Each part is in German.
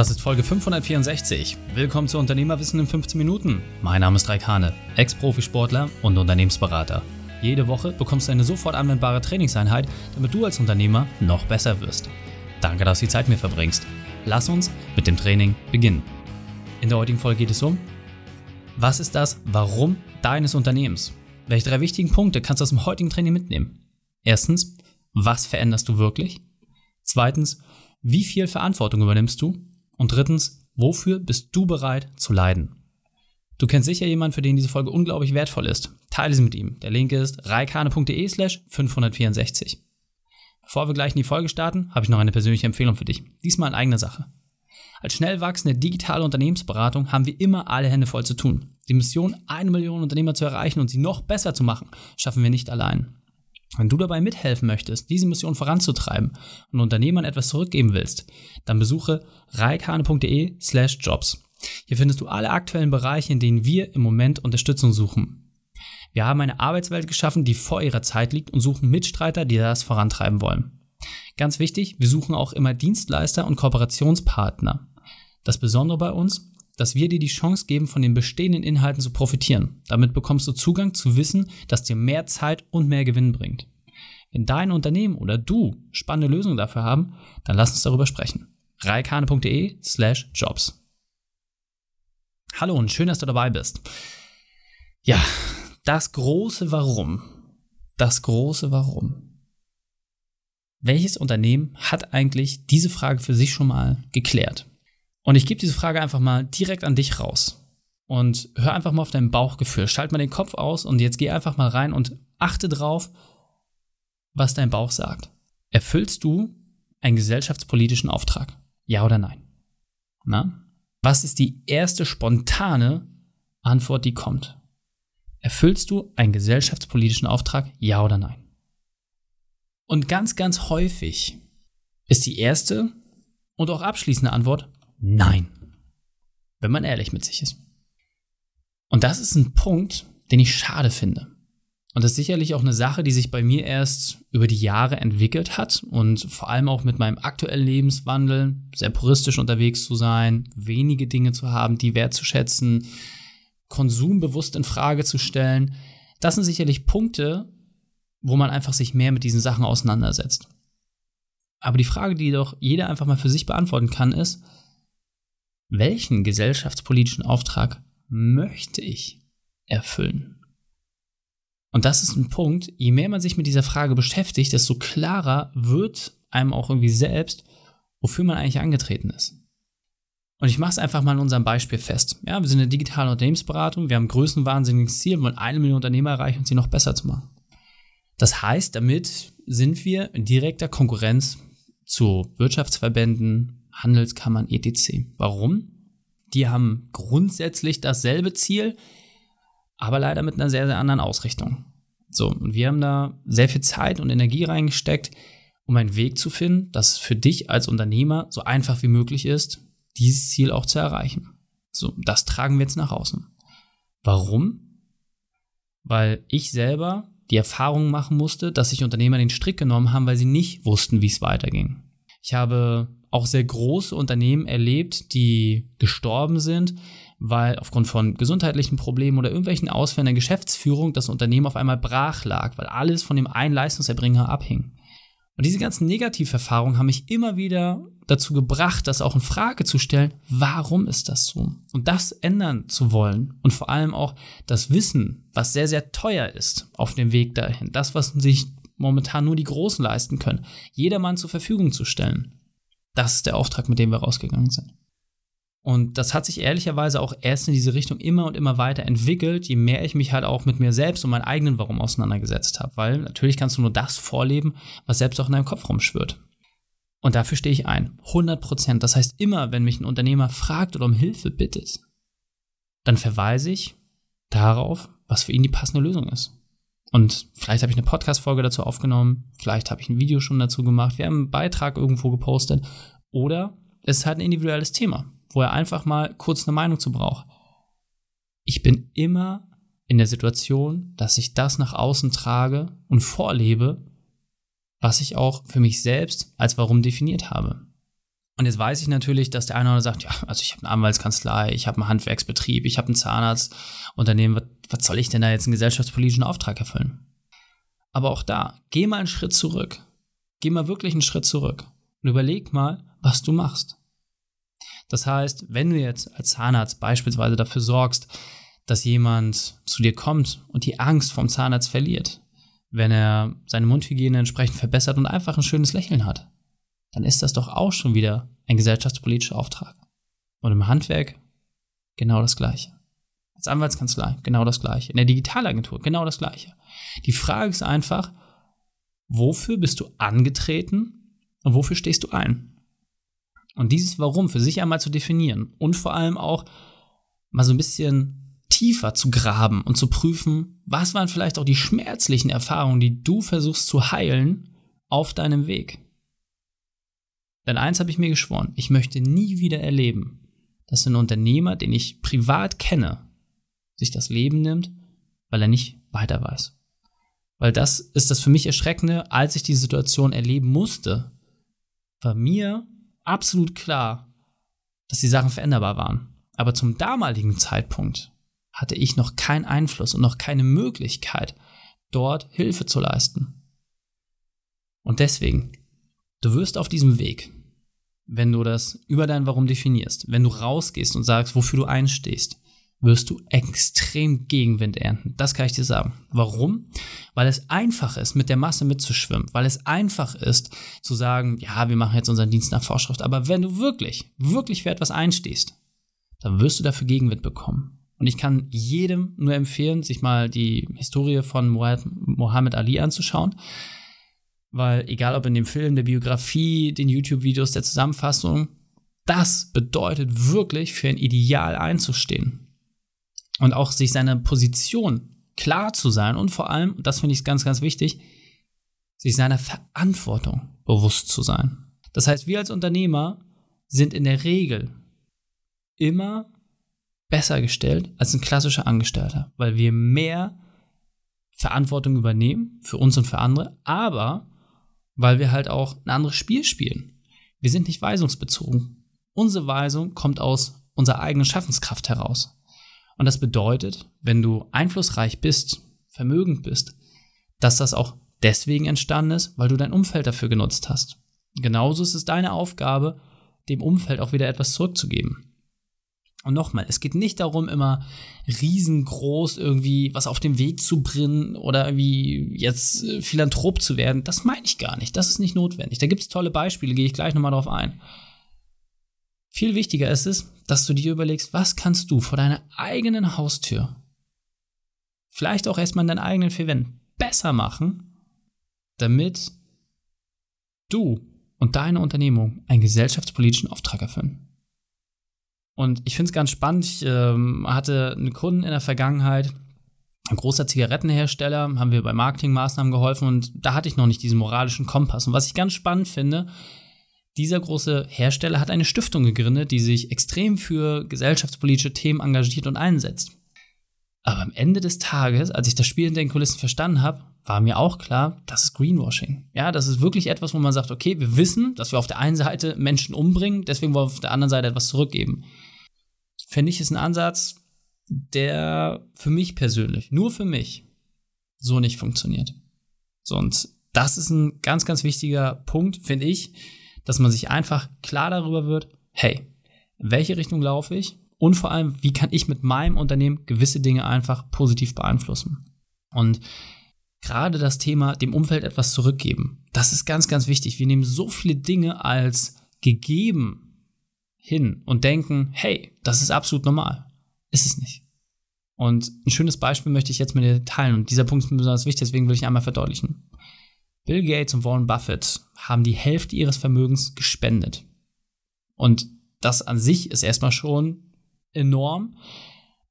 Das ist Folge 564. Willkommen zu Unternehmerwissen in 15 Minuten. Mein Name ist Raik Hane, Ex-Profisportler und Unternehmensberater. Jede Woche bekommst du eine sofort anwendbare Trainingseinheit, damit du als Unternehmer noch besser wirst. Danke, dass du die Zeit mir verbringst. Lass uns mit dem Training beginnen. In der heutigen Folge geht es um, was ist das Warum deines Unternehmens? Welche drei wichtigen Punkte kannst du aus dem heutigen Training mitnehmen? Erstens, was veränderst du wirklich? Zweitens, wie viel Verantwortung übernimmst du? Und drittens, wofür bist du bereit zu leiden? Du kennst sicher jemanden, für den diese Folge unglaublich wertvoll ist. Teile sie mit ihm. Der Link ist reikane.de slash 564. Bevor wir gleich in die Folge starten, habe ich noch eine persönliche Empfehlung für dich. Diesmal in eigener Sache. Als schnell wachsende digitale Unternehmensberatung haben wir immer alle Hände voll zu tun. Die Mission, eine Million Unternehmer zu erreichen und sie noch besser zu machen, schaffen wir nicht allein. Wenn du dabei mithelfen möchtest, diese Mission voranzutreiben und Unternehmern etwas zurückgeben willst, dann besuche reikane.de slash jobs. Hier findest du alle aktuellen Bereiche, in denen wir im Moment Unterstützung suchen. Wir haben eine Arbeitswelt geschaffen, die vor ihrer Zeit liegt und suchen Mitstreiter, die das vorantreiben wollen. Ganz wichtig, wir suchen auch immer Dienstleister und Kooperationspartner. Das Besondere bei uns, dass wir dir die Chance geben, von den bestehenden Inhalten zu profitieren. Damit bekommst du Zugang zu Wissen, das dir mehr Zeit und mehr Gewinn bringt. Wenn dein Unternehmen oder du spannende Lösungen dafür haben, dann lass uns darüber sprechen. reikane.de slash jobs. Hallo und schön, dass du dabei bist. Ja, das große Warum. Das große Warum. Welches Unternehmen hat eigentlich diese Frage für sich schon mal geklärt? Und ich gebe diese Frage einfach mal direkt an dich raus. Und hör einfach mal auf dein Bauchgefühl. Schalt mal den Kopf aus und jetzt geh einfach mal rein und achte drauf, was dein Bauch sagt. Erfüllst du einen gesellschaftspolitischen Auftrag? Ja oder nein? Na? Was ist die erste spontane Antwort, die kommt? Erfüllst du einen gesellschaftspolitischen Auftrag? Ja oder nein? Und ganz, ganz häufig ist die erste und auch abschließende Antwort Nein. Wenn man ehrlich mit sich ist. Und das ist ein Punkt, den ich schade finde. Und das ist sicherlich auch eine Sache, die sich bei mir erst über die Jahre entwickelt hat und vor allem auch mit meinem aktuellen Lebenswandel, sehr puristisch unterwegs zu sein, wenige Dinge zu haben, die wertzuschätzen, Konsum bewusst in Frage zu stellen. Das sind sicherlich Punkte, wo man einfach sich mehr mit diesen Sachen auseinandersetzt. Aber die Frage, die doch jeder einfach mal für sich beantworten kann, ist, welchen gesellschaftspolitischen Auftrag möchte ich erfüllen? Und das ist ein Punkt, je mehr man sich mit dieser Frage beschäftigt, desto klarer wird einem auch irgendwie selbst, wofür man eigentlich angetreten ist. Und ich mache es einfach mal in unserem Beispiel fest. Ja, wir sind eine digitale Unternehmensberatung, wir haben ein größenwahnsinniges Ziel, wir wollen eine Million Unternehmer erreichen und sie noch besser zu machen. Das heißt, damit sind wir in direkter Konkurrenz zu Wirtschaftsverbänden, Handelskammern etc. Warum? Die haben grundsätzlich dasselbe Ziel, aber leider mit einer sehr, sehr anderen Ausrichtung. So, und wir haben da sehr viel Zeit und Energie reingesteckt, um einen Weg zu finden, dass für dich als Unternehmer so einfach wie möglich ist, dieses Ziel auch zu erreichen. So, das tragen wir jetzt nach außen. Warum? Weil ich selber die Erfahrung machen musste, dass sich Unternehmer den Strick genommen haben, weil sie nicht wussten, wie es weiterging. Ich habe auch sehr große Unternehmen erlebt, die gestorben sind, weil aufgrund von gesundheitlichen Problemen oder irgendwelchen Ausfällen der Geschäftsführung das Unternehmen auf einmal brach lag, weil alles von dem einen Leistungserbringer abhing. Und diese ganzen Negativerfahrungen haben mich immer wieder dazu gebracht, das auch in Frage zu stellen, warum ist das so? Und das ändern zu wollen und vor allem auch das Wissen, was sehr, sehr teuer ist auf dem Weg dahin, das, was sich momentan nur die Großen leisten können, jedermann zur Verfügung zu stellen. Das ist der Auftrag, mit dem wir rausgegangen sind. Und das hat sich ehrlicherweise auch erst in diese Richtung immer und immer weiter entwickelt, je mehr ich mich halt auch mit mir selbst und meinem eigenen Warum auseinandergesetzt habe. Weil natürlich kannst du nur das vorleben, was selbst auch in deinem Kopf rumschwirrt. Und dafür stehe ich ein. 100 Prozent. Das heißt, immer, wenn mich ein Unternehmer fragt oder um Hilfe bittet, dann verweise ich darauf, was für ihn die passende Lösung ist. Und vielleicht habe ich eine Podcast-Folge dazu aufgenommen, vielleicht habe ich ein Video schon dazu gemacht, wir haben einen Beitrag irgendwo gepostet. Oder es ist halt ein individuelles Thema, wo er einfach mal kurz eine Meinung zu braucht. Ich bin immer in der Situation, dass ich das nach außen trage und vorlebe, was ich auch für mich selbst als Warum definiert habe. Und jetzt weiß ich natürlich, dass der eine oder andere sagt, ja, also ich habe eine Anwaltskanzlei, ich habe einen Handwerksbetrieb, ich habe ein Zahnarztunternehmen, was, was soll ich denn da jetzt einen gesellschaftspolitischen Auftrag erfüllen? Aber auch da, geh mal einen Schritt zurück. Geh mal wirklich einen Schritt zurück und überleg mal, was du machst. Das heißt, wenn du jetzt als Zahnarzt beispielsweise dafür sorgst, dass jemand zu dir kommt und die Angst vom Zahnarzt verliert, wenn er seine Mundhygiene entsprechend verbessert und einfach ein schönes Lächeln hat, dann ist das doch auch schon wieder ein gesellschaftspolitischer Auftrag. Und im Handwerk genau das Gleiche. Als Anwaltskanzlei genau das Gleiche. In der Digitalagentur genau das Gleiche. Die Frage ist einfach, wofür bist du angetreten und wofür stehst du ein? Und dieses Warum für sich einmal zu definieren und vor allem auch mal so ein bisschen tiefer zu graben und zu prüfen, was waren vielleicht auch die schmerzlichen Erfahrungen, die du versuchst zu heilen auf deinem Weg. Denn eins habe ich mir geschworen, ich möchte nie wieder erleben, dass ein Unternehmer, den ich privat kenne, sich das Leben nimmt, weil er nicht weiter weiß. Weil das ist das für mich Erschreckende, als ich die Situation erleben musste, war mir absolut klar, dass die Sachen veränderbar waren. Aber zum damaligen Zeitpunkt hatte ich noch keinen Einfluss und noch keine Möglichkeit, dort Hilfe zu leisten. Und deswegen Du wirst auf diesem Weg, wenn du das über dein Warum definierst, wenn du rausgehst und sagst, wofür du einstehst, wirst du extrem Gegenwind ernten. Das kann ich dir sagen. Warum? Weil es einfach ist, mit der Masse mitzuschwimmen. Weil es einfach ist, zu sagen, ja, wir machen jetzt unseren Dienst nach Vorschrift. Aber wenn du wirklich, wirklich für etwas einstehst, dann wirst du dafür Gegenwind bekommen. Und ich kann jedem nur empfehlen, sich mal die Historie von Muhammad Ali anzuschauen. Weil egal ob in dem Film, der Biografie, den YouTube-Videos, der Zusammenfassung, das bedeutet wirklich für ein Ideal einzustehen. Und auch sich seiner Position klar zu sein und vor allem, das finde ich ganz, ganz wichtig, sich seiner Verantwortung bewusst zu sein. Das heißt, wir als Unternehmer sind in der Regel immer besser gestellt als ein klassischer Angestellter, weil wir mehr Verantwortung übernehmen für uns und für andere, aber weil wir halt auch ein anderes Spiel spielen. Wir sind nicht weisungsbezogen. Unsere Weisung kommt aus unserer eigenen Schaffenskraft heraus. Und das bedeutet, wenn du einflussreich bist, vermögend bist, dass das auch deswegen entstanden ist, weil du dein Umfeld dafür genutzt hast. Genauso ist es deine Aufgabe, dem Umfeld auch wieder etwas zurückzugeben. Und nochmal, es geht nicht darum, immer riesengroß irgendwie was auf den Weg zu bringen oder irgendwie jetzt äh, Philanthrop zu werden. Das meine ich gar nicht. Das ist nicht notwendig. Da gibt es tolle Beispiele, gehe ich gleich nochmal drauf ein. Viel wichtiger ist es, dass du dir überlegst, was kannst du vor deiner eigenen Haustür, vielleicht auch erstmal in deinen eigenen vier Wänden, besser machen, damit du und deine Unternehmung einen gesellschaftspolitischen Auftrag erfüllen. Und ich finde es ganz spannend. Ich ähm, hatte einen Kunden in der Vergangenheit, ein großer Zigarettenhersteller, haben wir bei Marketingmaßnahmen geholfen und da hatte ich noch nicht diesen moralischen Kompass. Und was ich ganz spannend finde, dieser große Hersteller hat eine Stiftung gegründet, die sich extrem für gesellschaftspolitische Themen engagiert und einsetzt. Aber am Ende des Tages, als ich das Spiel in den Kulissen verstanden habe, war mir auch klar, das ist Greenwashing. Ja, das ist wirklich etwas, wo man sagt, okay, wir wissen, dass wir auf der einen Seite Menschen umbringen, deswegen wollen wir auf der anderen Seite etwas zurückgeben fände ich, ist ein Ansatz, der für mich persönlich, nur für mich, so nicht funktioniert. So, und das ist ein ganz, ganz wichtiger Punkt, finde ich, dass man sich einfach klar darüber wird, hey, in welche Richtung laufe ich und vor allem, wie kann ich mit meinem Unternehmen gewisse Dinge einfach positiv beeinflussen. Und gerade das Thema dem Umfeld etwas zurückgeben, das ist ganz, ganz wichtig. Wir nehmen so viele Dinge als gegeben hin und denken, hey, das ist absolut normal. Ist es nicht. Und ein schönes Beispiel möchte ich jetzt mit dir teilen. Und dieser Punkt ist mir besonders wichtig, deswegen will ich ihn einmal verdeutlichen. Bill Gates und Warren Buffett haben die Hälfte ihres Vermögens gespendet. Und das an sich ist erstmal schon enorm.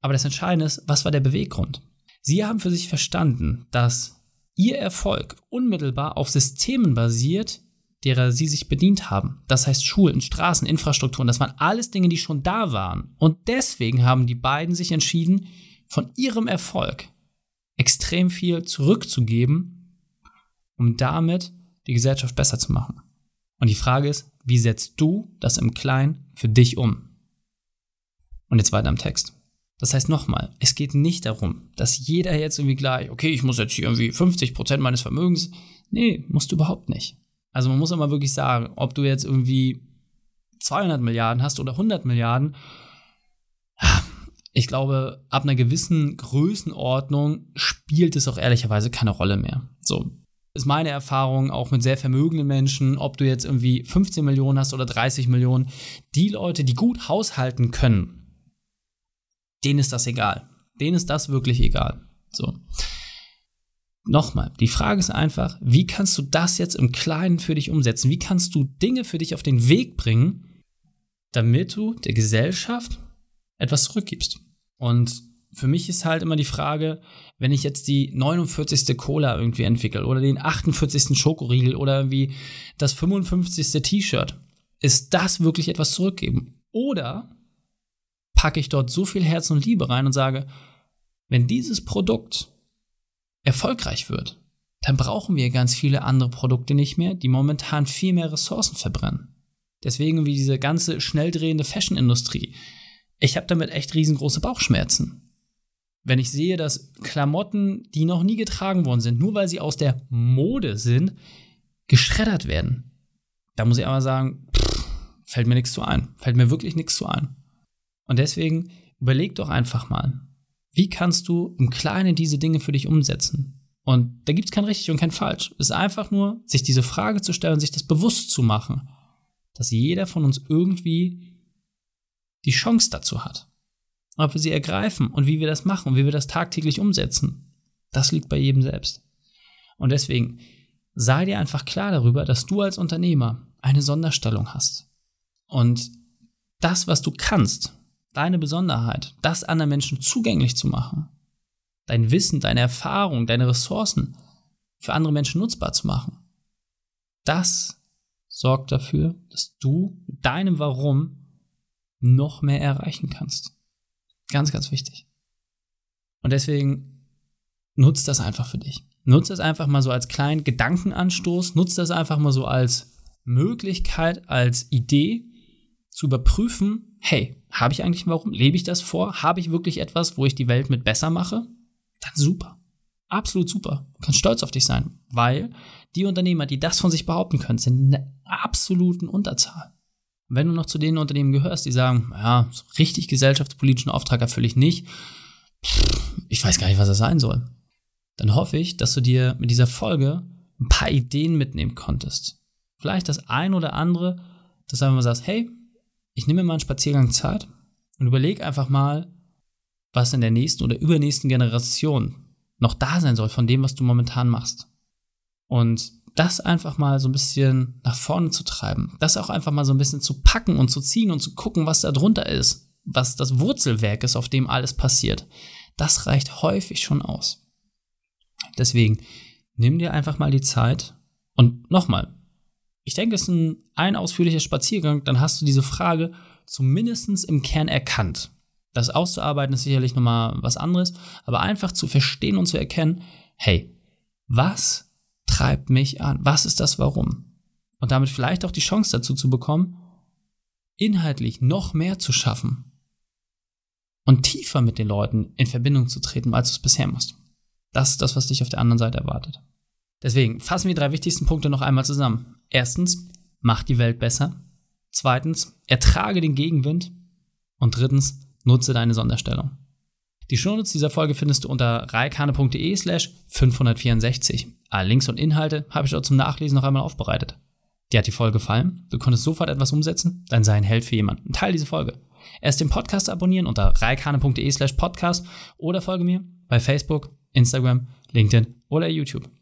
Aber das Entscheidende ist, was war der Beweggrund? Sie haben für sich verstanden, dass ihr Erfolg unmittelbar auf Systemen basiert, derer sie sich bedient haben. Das heißt Schulen, Straßen, Infrastrukturen, das waren alles Dinge, die schon da waren. Und deswegen haben die beiden sich entschieden, von ihrem Erfolg extrem viel zurückzugeben, um damit die Gesellschaft besser zu machen. Und die Frage ist, Wie setzt du das im Kleinen für dich um? Und jetzt weiter im Text. Das heißt nochmal, es geht nicht darum, dass jeder jetzt irgendwie gleich, okay, ich muss jetzt hier irgendwie 50 Prozent meines Vermögens. Nee, musst du überhaupt nicht. Also man muss immer wirklich sagen, ob du jetzt irgendwie 200 Milliarden hast oder 100 Milliarden. Ich glaube, ab einer gewissen Größenordnung spielt es auch ehrlicherweise keine Rolle mehr. So ist meine Erfahrung auch mit sehr vermögenden Menschen, ob du jetzt irgendwie 15 Millionen hast oder 30 Millionen. Die Leute, die gut haushalten können, denen ist das egal. Denen ist das wirklich egal. So. Nochmal, die Frage ist einfach, wie kannst du das jetzt im Kleinen für dich umsetzen? Wie kannst du Dinge für dich auf den Weg bringen, damit du der Gesellschaft etwas zurückgibst? Und für mich ist halt immer die Frage, wenn ich jetzt die 49. Cola irgendwie entwickle oder den 48. Schokoriegel oder irgendwie das 55. T-Shirt, ist das wirklich etwas zurückgeben? Oder packe ich dort so viel Herz und Liebe rein und sage, wenn dieses Produkt erfolgreich wird, dann brauchen wir ganz viele andere Produkte nicht mehr, die momentan viel mehr Ressourcen verbrennen. Deswegen wie diese ganze schnell drehende Fashion-Industrie. Ich habe damit echt riesengroße Bauchschmerzen. Wenn ich sehe, dass Klamotten, die noch nie getragen worden sind, nur weil sie aus der Mode sind, geschreddert werden, da muss ich aber sagen, pff, fällt mir nichts zu ein. Fällt mir wirklich nichts zu ein. Und deswegen überleg doch einfach mal, wie kannst du im Kleinen diese Dinge für dich umsetzen? Und da gibt es kein richtig und kein falsch. Es ist einfach nur, sich diese Frage zu stellen, sich das bewusst zu machen, dass jeder von uns irgendwie die Chance dazu hat. Ob wir sie ergreifen und wie wir das machen und wie wir das tagtäglich umsetzen, das liegt bei jedem selbst. Und deswegen sei dir einfach klar darüber, dass du als Unternehmer eine Sonderstellung hast. Und das, was du kannst, deine Besonderheit, das anderen Menschen zugänglich zu machen, dein Wissen, deine Erfahrung, deine Ressourcen für andere Menschen nutzbar zu machen, das sorgt dafür, dass du mit deinem Warum noch mehr erreichen kannst. Ganz, ganz wichtig. Und deswegen nutzt das einfach für dich. Nutzt das einfach mal so als kleinen Gedankenanstoß, nutzt das einfach mal so als Möglichkeit, als Idee zu überprüfen, hey, habe ich eigentlich warum? Lebe ich das vor? Habe ich wirklich etwas, wo ich die Welt mit besser mache? Dann super. Absolut super. Du kannst stolz auf dich sein, weil die Unternehmer, die das von sich behaupten können, sind in der absoluten Unterzahl. Und wenn du noch zu den Unternehmen gehörst, die sagen, ja, so richtig gesellschaftspolitischen Auftrag erfülle ich nicht, ich weiß gar nicht, was das sein soll, dann hoffe ich, dass du dir mit dieser Folge ein paar Ideen mitnehmen konntest. Vielleicht das ein oder andere, dass du einfach sagst, hey, ich nehme mir mal einen Spaziergang Zeit und überlege einfach mal, was in der nächsten oder übernächsten Generation noch da sein soll von dem, was du momentan machst. Und das einfach mal so ein bisschen nach vorne zu treiben, das auch einfach mal so ein bisschen zu packen und zu ziehen und zu gucken, was da drunter ist, was das Wurzelwerk ist, auf dem alles passiert, das reicht häufig schon aus. Deswegen nimm dir einfach mal die Zeit und nochmal, ich denke, es ist ein, ein ausführlicher Spaziergang, dann hast du diese Frage zumindest im Kern erkannt. Das auszuarbeiten ist sicherlich nochmal was anderes, aber einfach zu verstehen und zu erkennen, hey, was treibt mich an? Was ist das Warum? Und damit vielleicht auch die Chance dazu zu bekommen, inhaltlich noch mehr zu schaffen und tiefer mit den Leuten in Verbindung zu treten, als du es bisher machst. Das ist das, was dich auf der anderen Seite erwartet. Deswegen fassen wir die drei wichtigsten Punkte noch einmal zusammen. Erstens, mach die Welt besser. Zweitens, ertrage den Gegenwind. Und drittens, nutze deine Sonderstellung. Die Shownotes dieser Folge findest du unter reikane.de slash 564. Alle Links und Inhalte habe ich dort zum Nachlesen noch einmal aufbereitet. Dir hat die Folge gefallen? Du konntest sofort etwas umsetzen? Dann sei ein Held für jemanden. Teil diese Folge. Erst den Podcast abonnieren unter reikane.de slash podcast oder folge mir bei Facebook, Instagram, LinkedIn oder YouTube.